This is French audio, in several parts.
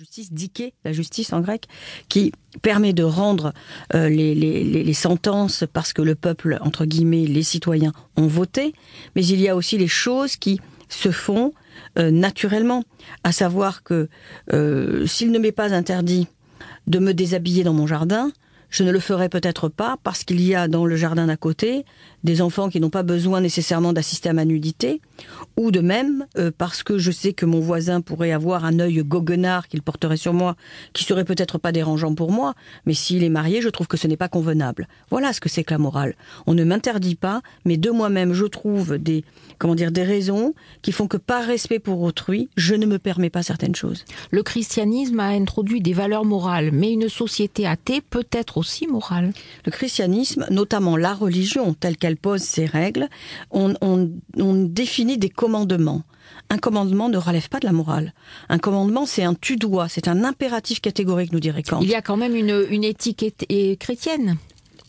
justice, diké, la justice en grec, qui permet de rendre euh, les, sentences parce que le peuple, entre guillemets, les citoyens ont voté, mais il y a aussi les choses qui se font euh, naturellement, à savoir que euh, s'il ne m'est pas interdit de me déshabiller dans mon jardin, je ne le ferai peut-être pas parce qu'il y a dans le jardin d'à côté des enfants qui n'ont pas besoin nécessairement d'assister à ma nudité, ou de même euh, parce que je sais que mon voisin pourrait avoir un œil goguenard qu'il porterait sur moi, qui serait peut-être pas dérangeant pour moi, mais s'il est marié, je trouve que ce n'est pas convenable. Voilà ce que c'est que la morale. On ne m'interdit pas, mais de moi-même, je trouve des comment dire des raisons qui font que par respect pour autrui, je ne me permets pas certaines choses. Le christianisme a introduit des valeurs morales, mais une société athée peut être aussi morale. Le christianisme, notamment la religion telle qu'elle pose ses règles, on, on, on définit des commandements. Un commandement ne relève pas de la morale. Un commandement, c'est un tu-dois, c'est un impératif catégorique, nous dirait Kant. Il y a quand même une, une éthique et, et chrétienne.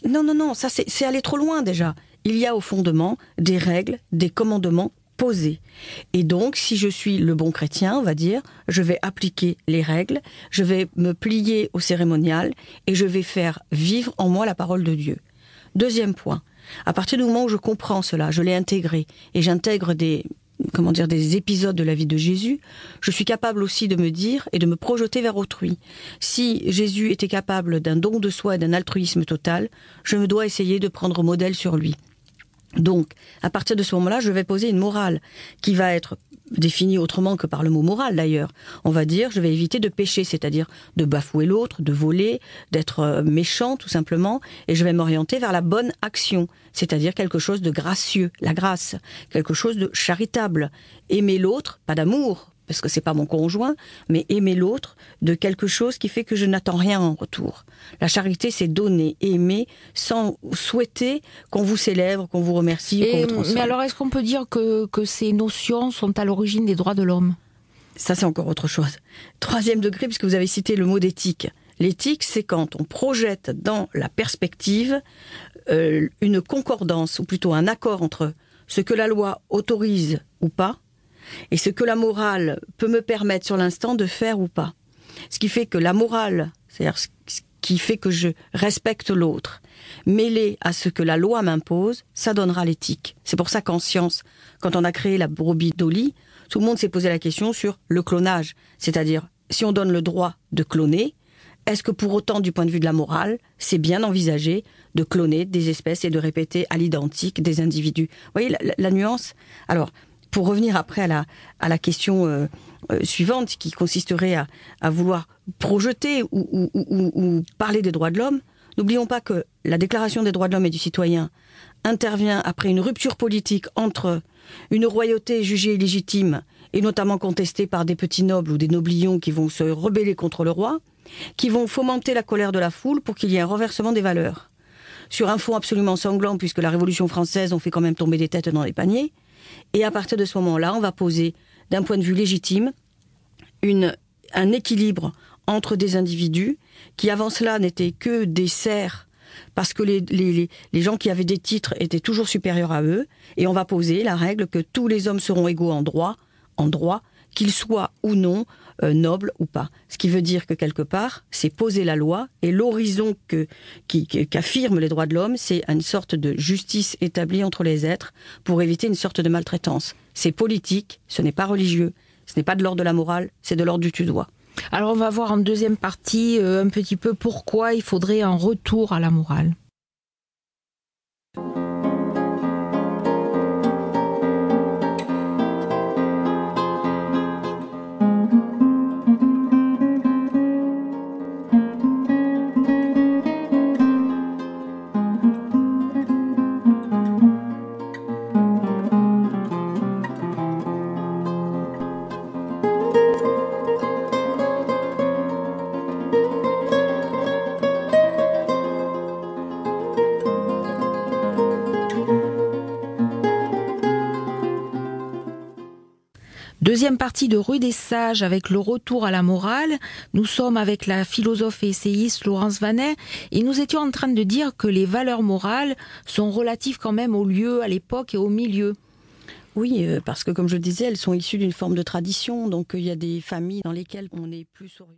Non, non, non, ça c'est aller trop loin déjà. Il y a au fondement des règles, des commandements posés. Et donc, si je suis le bon chrétien, on va dire, je vais appliquer les règles, je vais me plier au cérémonial et je vais faire vivre en moi la parole de Dieu. Deuxième point, à partir du moment où je comprends cela, je l'ai intégré et j'intègre des comment dire des épisodes de la vie de Jésus, je suis capable aussi de me dire et de me projeter vers autrui. Si Jésus était capable d'un don de soi et d'un altruisme total, je me dois essayer de prendre modèle sur lui. Donc, à partir de ce moment-là, je vais poser une morale qui va être définie autrement que par le mot moral d'ailleurs. On va dire, je vais éviter de pécher, c'est-à-dire de bafouer l'autre, de voler, d'être euh, méchant tout simplement, et je vais m'orienter vers la bonne action, c'est-à-dire quelque chose de gracieux, la grâce, quelque chose de charitable. Aimer l'autre, pas d'amour, parce que c'est pas mon conjoint, mais aimer l'autre de quelque chose qui fait que je n'attends rien en retour. La charité, c'est donner, aimer, sans souhaiter qu'on vous célèbre, qu'on vous remercie. Et, mais alors, est-ce qu'on peut dire que, que ces notions sont à l'origine des droits de l'homme? Ça, c'est encore autre chose. Troisième degré, puisque vous avez cité le mot d'éthique. L'éthique, c'est quand on projette dans la perspective euh, une concordance, ou plutôt un accord entre ce que la loi autorise ou pas, et ce que la morale peut me permettre sur l'instant de faire ou pas. Ce qui fait que la morale, c'est-à-dire ce qui fait que je respecte l'autre, mêlé à ce que la loi m'impose, ça donnera l'éthique. C'est pour ça qu'en science, quand on a créé la brebis d'Oli, tout le monde s'est posé la question sur le clonage. C'est-à-dire, si on donne le droit de cloner, est-ce que pour autant, du point de vue de la morale, c'est bien envisagé de cloner des espèces et de répéter à l'identique des individus? Vous voyez la, la nuance? Alors, pour revenir après à la, à la question euh, euh, suivante, qui consisterait à, à vouloir projeter ou, ou, parler des droits de l'homme, n'oublions pas que la Déclaration des droits de l'homme et du citoyen intervient après une rupture politique entre une royauté jugée illégitime et notamment contestée par des petits nobles ou des noblions qui vont se rebeller contre le roi, qui vont fomenter la colère de la foule pour qu'il y ait un renversement des valeurs. Sur un fond absolument sanglant, puisque la Révolution française, on fait quand même tomber des têtes dans les paniers, et à partir de ce moment-là, on va poser, d'un point de vue légitime, un équilibre entre des individus qui, avant cela, n'étaient que des serfs parce que les, les, les, gens qui avaient des titres étaient toujours supérieurs à eux, et on va poser la règle que tous les hommes seront égaux en droit, en droit, qu'ils soient ou non euh, nobles ou pas. Ce qui veut dire que quelque part, c'est poser la loi et l'horizon que qu'affirment les droits de l'homme, c'est une sorte de justice établie entre les êtres pour éviter une sorte de maltraitance. C'est politique, ce n'est pas religieux, ce n'est pas de l'ordre de la morale, c'est de l'ordre du tu dois. Alors on va voir en deuxième partie euh, un petit peu pourquoi il faudrait un retour à la morale. Deuxième partie de Rue des Sages avec le retour à la morale. Nous sommes avec la philosophe et essayiste Laurence Vanet et nous étions en train de dire que les valeurs morales sont relatives quand même au lieu, à l'époque et au milieu. Oui, euh, parce que comme je disais, elles sont issues d'une forme de tradition, donc il y a des familles dans lesquelles on est plus orienté.